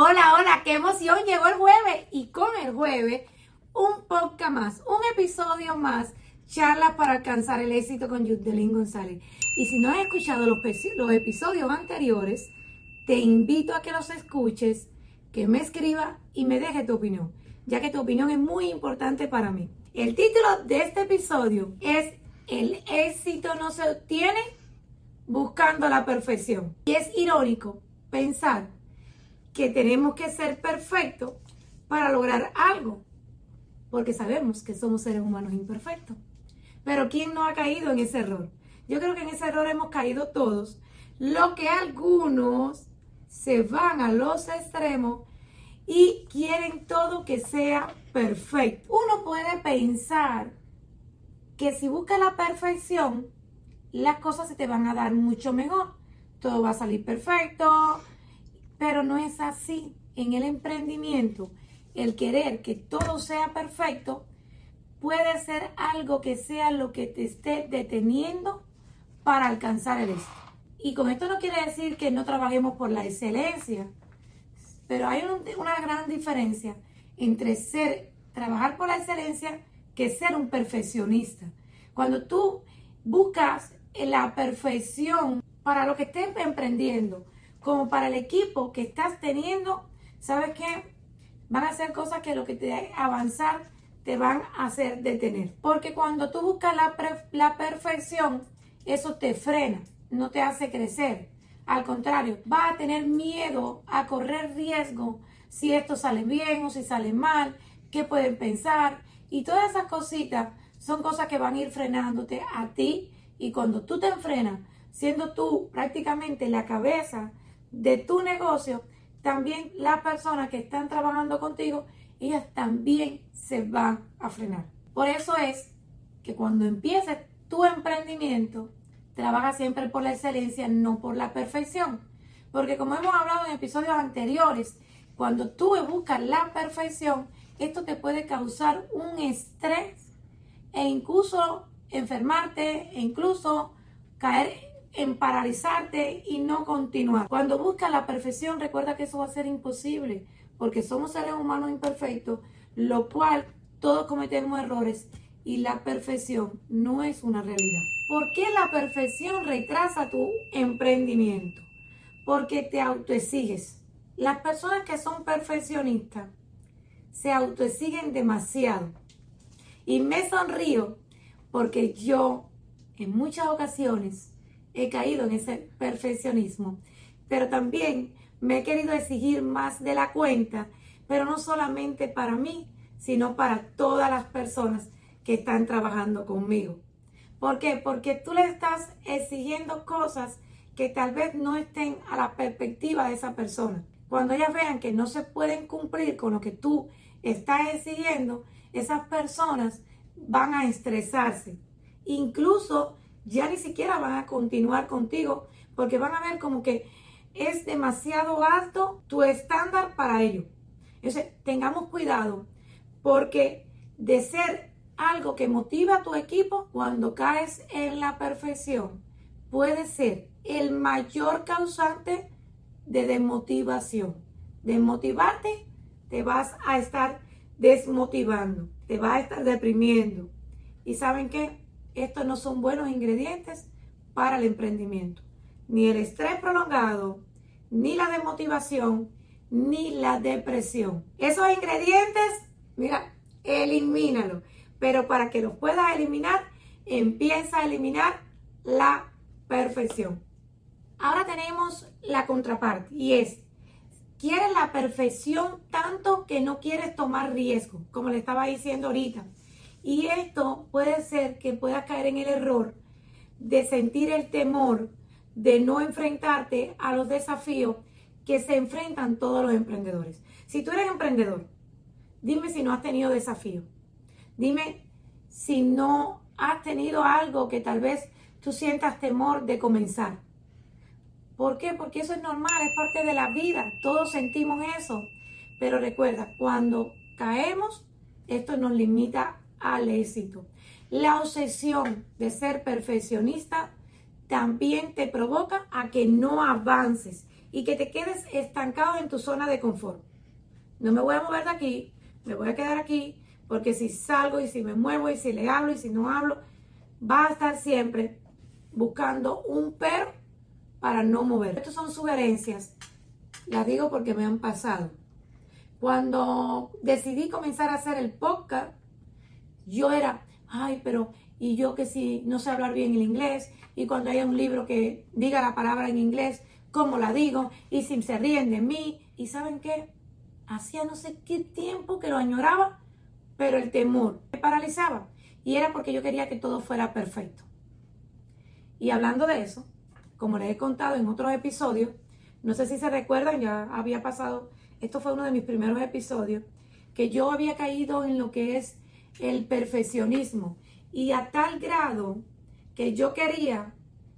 Hola, hola, qué emoción, llegó el jueves y con el jueves un podcast más, un episodio más, charlas para alcanzar el éxito con Yudelín González. Y si no has escuchado los, los episodios anteriores, te invito a que los escuches, que me escriba y me deje tu opinión, ya que tu opinión es muy importante para mí. El título de este episodio es El éxito no se obtiene buscando la perfección. Y es irónico pensar que tenemos que ser perfectos para lograr algo, porque sabemos que somos seres humanos imperfectos. Pero ¿quién no ha caído en ese error? Yo creo que en ese error hemos caído todos, lo que algunos se van a los extremos y quieren todo que sea perfecto. Uno puede pensar que si busca la perfección, las cosas se te van a dar mucho mejor. Todo va a salir perfecto, pero no es así. En el emprendimiento, el querer que todo sea perfecto puede ser algo que sea lo que te esté deteniendo para alcanzar el éxito. Y con esto no quiere decir que no trabajemos por la excelencia, pero hay una gran diferencia entre ser, trabajar por la excelencia que ser un perfeccionista. Cuando tú buscas la perfección para lo que estés emprendiendo, como para el equipo que estás teniendo, ¿sabes qué? Van a ser cosas que lo que te avanzar te van a hacer detener. Porque cuando tú buscas la, la perfección, eso te frena, no te hace crecer. Al contrario, vas a tener miedo a correr riesgo si esto sale bien o si sale mal, qué pueden pensar. Y todas esas cositas son cosas que van a ir frenándote a ti y cuando tú te enfrenas, siendo tú prácticamente la cabeza de tu negocio, también las personas que están trabajando contigo, ellas también se van a frenar. Por eso es que cuando empieces tu emprendimiento, trabaja siempre por la excelencia, no por la perfección. Porque como hemos hablado en episodios anteriores, cuando tú buscas la perfección, esto te puede causar un estrés e incluso enfermarte e incluso caer en paralizarte y no continuar. Cuando buscas la perfección, recuerda que eso va a ser imposible, porque somos seres humanos imperfectos, lo cual todos cometemos errores y la perfección no es una realidad. ¿Por qué la perfección retrasa tu emprendimiento? Porque te autoexiges. Las personas que son perfeccionistas se autoexigen demasiado. Y me sonrío porque yo en muchas ocasiones he caído en ese perfeccionismo, pero también me he querido exigir más de la cuenta, pero no solamente para mí, sino para todas las personas que están trabajando conmigo. ¿Por qué? Porque tú le estás exigiendo cosas que tal vez no estén a la perspectiva de esa persona. Cuando ellas vean que no se pueden cumplir con lo que tú estás exigiendo, esas personas van a estresarse. Incluso ya ni siquiera van a continuar contigo porque van a ver como que es demasiado alto tu estándar para ello. Entonces, tengamos cuidado porque de ser algo que motiva a tu equipo, cuando caes en la perfección, puede ser el mayor causante de desmotivación. Desmotivarte, te vas a estar desmotivando, te va a estar deprimiendo. ¿Y saben qué? Estos no son buenos ingredientes para el emprendimiento. Ni el estrés prolongado, ni la desmotivación, ni la depresión. Esos ingredientes, mira, elimínalo. Pero para que los puedas eliminar, empieza a eliminar la perfección. Ahora tenemos la contraparte y es, quieres la perfección tanto que no quieres tomar riesgo, como le estaba diciendo ahorita. Y esto puede ser que puedas caer en el error de sentir el temor de no enfrentarte a los desafíos que se enfrentan todos los emprendedores. Si tú eres emprendedor, dime si no has tenido desafíos. Dime si no has tenido algo que tal vez tú sientas temor de comenzar. ¿Por qué? Porque eso es normal, es parte de la vida. Todos sentimos eso. Pero recuerda, cuando caemos, esto nos limita al éxito. La obsesión de ser perfeccionista también te provoca a que no avances y que te quedes estancado en tu zona de confort. No me voy a mover de aquí, me voy a quedar aquí, porque si salgo y si me muevo y si le hablo y si no hablo, va a estar siempre buscando un pero para no mover. Estas son sugerencias, las digo porque me han pasado. Cuando decidí comenzar a hacer el podcast, yo era, ay, pero y yo que si no sé hablar bien el inglés, y cuando haya un libro que diga la palabra en inglés, ¿cómo la digo? Y si se ríen de mí, y ¿saben qué? Hacía no sé qué tiempo que lo añoraba, pero el temor me paralizaba. Y era porque yo quería que todo fuera perfecto. Y hablando de eso, como les he contado en otros episodios, no sé si se recuerdan, ya había pasado, esto fue uno de mis primeros episodios, que yo había caído en lo que es el perfeccionismo y a tal grado que yo quería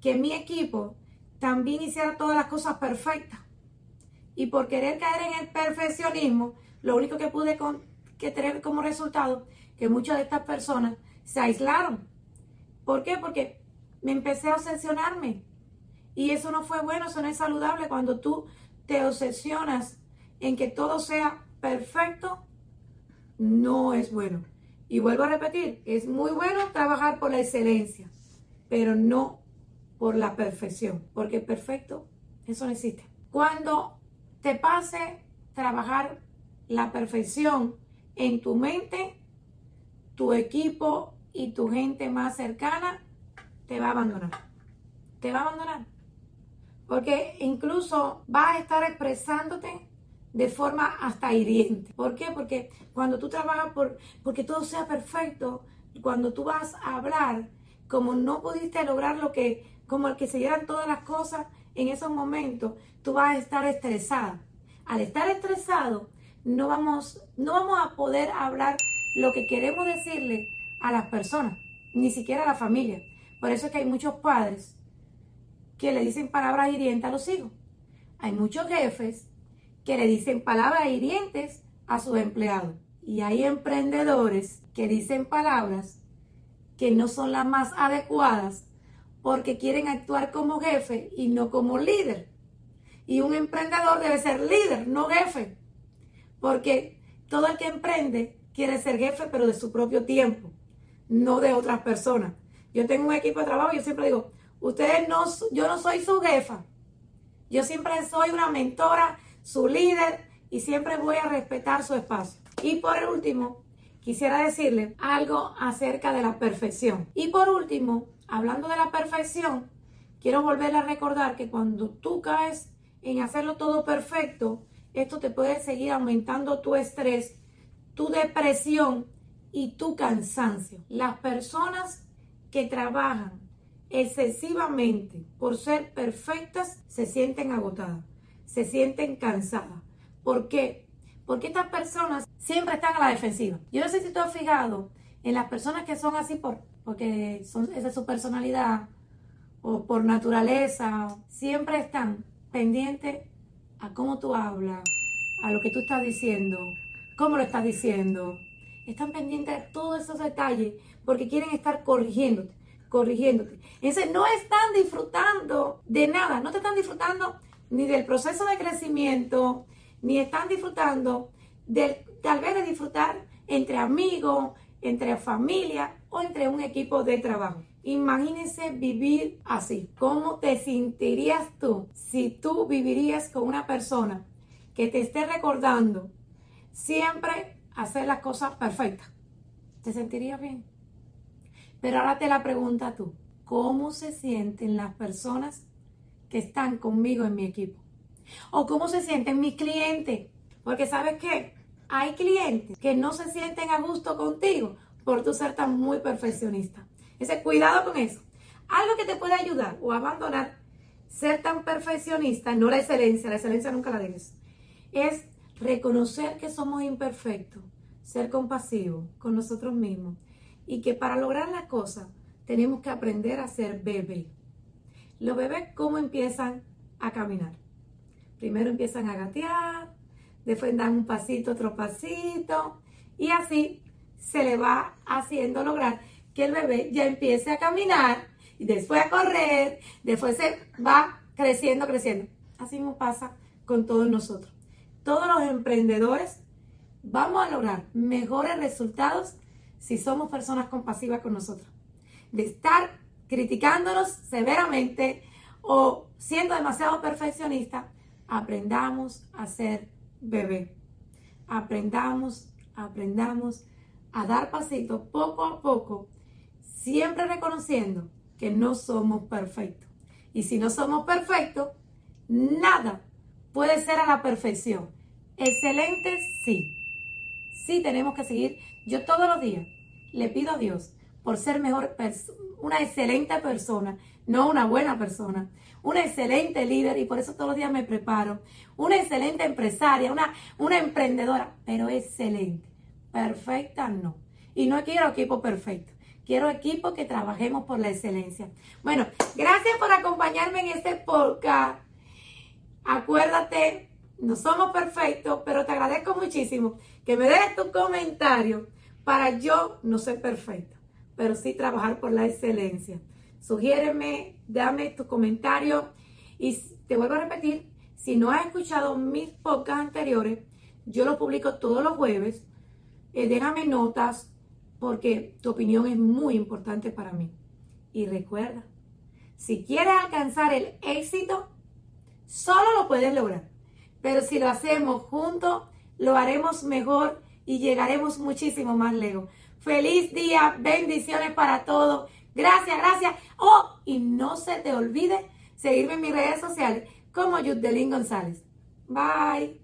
que mi equipo también hiciera todas las cosas perfectas. Y por querer caer en el perfeccionismo, lo único que pude que tener como resultado que muchas de estas personas se aislaron. ¿Por qué? Porque me empecé a obsesionarme. Y eso no fue bueno, eso no es saludable cuando tú te obsesionas en que todo sea perfecto, no es bueno. Y vuelvo a repetir, es muy bueno trabajar por la excelencia, pero no por la perfección, porque perfecto, eso no existe. Cuando te pase trabajar la perfección en tu mente, tu equipo y tu gente más cercana te va a abandonar. Te va a abandonar. Porque incluso vas a estar expresándote de forma hasta hiriente. ¿Por qué? Porque cuando tú trabajas por porque todo sea perfecto, cuando tú vas a hablar, como no pudiste lograr lo que, como el que se dieran todas las cosas en esos momentos, tú vas a estar estresada. Al estar estresado, no vamos, no vamos a poder hablar lo que queremos decirle a las personas, ni siquiera a la familia. Por eso es que hay muchos padres que le dicen palabras hirientes a los hijos. Hay muchos jefes que le dicen palabras hirientes a sus empleados. Y hay emprendedores que dicen palabras que no son las más adecuadas porque quieren actuar como jefe y no como líder. Y un emprendedor debe ser líder, no jefe. Porque todo el que emprende quiere ser jefe, pero de su propio tiempo, no de otras personas. Yo tengo un equipo de trabajo y yo siempre digo, ustedes no, yo no soy su jefa. Yo siempre soy una mentora su líder y siempre voy a respetar su espacio. Y por último, quisiera decirle algo acerca de la perfección. Y por último, hablando de la perfección, quiero volver a recordar que cuando tú caes en hacerlo todo perfecto, esto te puede seguir aumentando tu estrés, tu depresión y tu cansancio. Las personas que trabajan excesivamente por ser perfectas se sienten agotadas se sienten cansadas. ¿Por qué? Porque estas personas siempre están a la defensiva. Yo no sé si tú has fijado en las personas que son así por, porque son, esa es su personalidad o por naturaleza, siempre están pendientes a cómo tú hablas, a lo que tú estás diciendo, cómo lo estás diciendo. Están pendientes de todos esos detalles porque quieren estar corrigiéndote, corrigiéndote. Entonces no están disfrutando de nada, no te están disfrutando ni del proceso de crecimiento, ni están disfrutando tal vez de disfrutar entre amigos, entre familia o entre un equipo de trabajo. Imagínense vivir así. ¿Cómo te sentirías tú si tú vivirías con una persona que te esté recordando siempre hacer las cosas perfectas? ¿Te sentirías bien? Pero ahora te la pregunta tú. ¿Cómo se sienten las personas que están conmigo en mi equipo. O cómo se sienten mis clientes. Porque sabes qué? Hay clientes que no se sienten a gusto contigo por tu ser tan muy perfeccionista. Ese cuidado con eso. Algo que te puede ayudar o abandonar ser tan perfeccionista, no la excelencia, la excelencia nunca la dejes, es reconocer que somos imperfectos, ser compasivos con nosotros mismos y que para lograr las cosas tenemos que aprender a ser bebé. Los bebés, ¿cómo empiezan a caminar? Primero empiezan a gatear, después dan un pasito, otro pasito, y así se le va haciendo lograr que el bebé ya empiece a caminar, y después a correr, después se va creciendo, creciendo, Así mismo pasa con todos nosotros. Todos los emprendedores vamos a lograr mejores resultados si somos personas compasivas con nosotros. De estar criticándonos severamente o siendo demasiado perfeccionistas, aprendamos a ser bebé. Aprendamos, aprendamos a dar pasitos poco a poco, siempre reconociendo que no somos perfectos. Y si no somos perfectos, nada puede ser a la perfección. Excelente, sí. Sí tenemos que seguir. Yo todos los días le pido a Dios por ser mejor, una excelente persona, no una buena persona, una excelente líder y por eso todos los días me preparo, una excelente empresaria, una, una emprendedora, pero excelente. Perfecta no. Y no quiero equipo perfecto. Quiero equipo que trabajemos por la excelencia. Bueno, gracias por acompañarme en este podcast. Acuérdate, no somos perfectos, pero te agradezco muchísimo que me des tu comentario para yo no ser perfecta, pero sí trabajar por la excelencia. Sugiéreme, dame tu comentario y te vuelvo a repetir, si no has escuchado mis podcasts anteriores, yo los publico todos los jueves. Eh, déjame notas porque tu opinión es muy importante para mí. Y recuerda, si quieres alcanzar el éxito, solo lo puedes lograr. Pero si lo hacemos juntos, lo haremos mejor y llegaremos muchísimo más lejos. Feliz día, bendiciones para todos. Gracias, gracias. Oh, y no se te olvide seguirme en mis redes sociales como Yudelín González. Bye.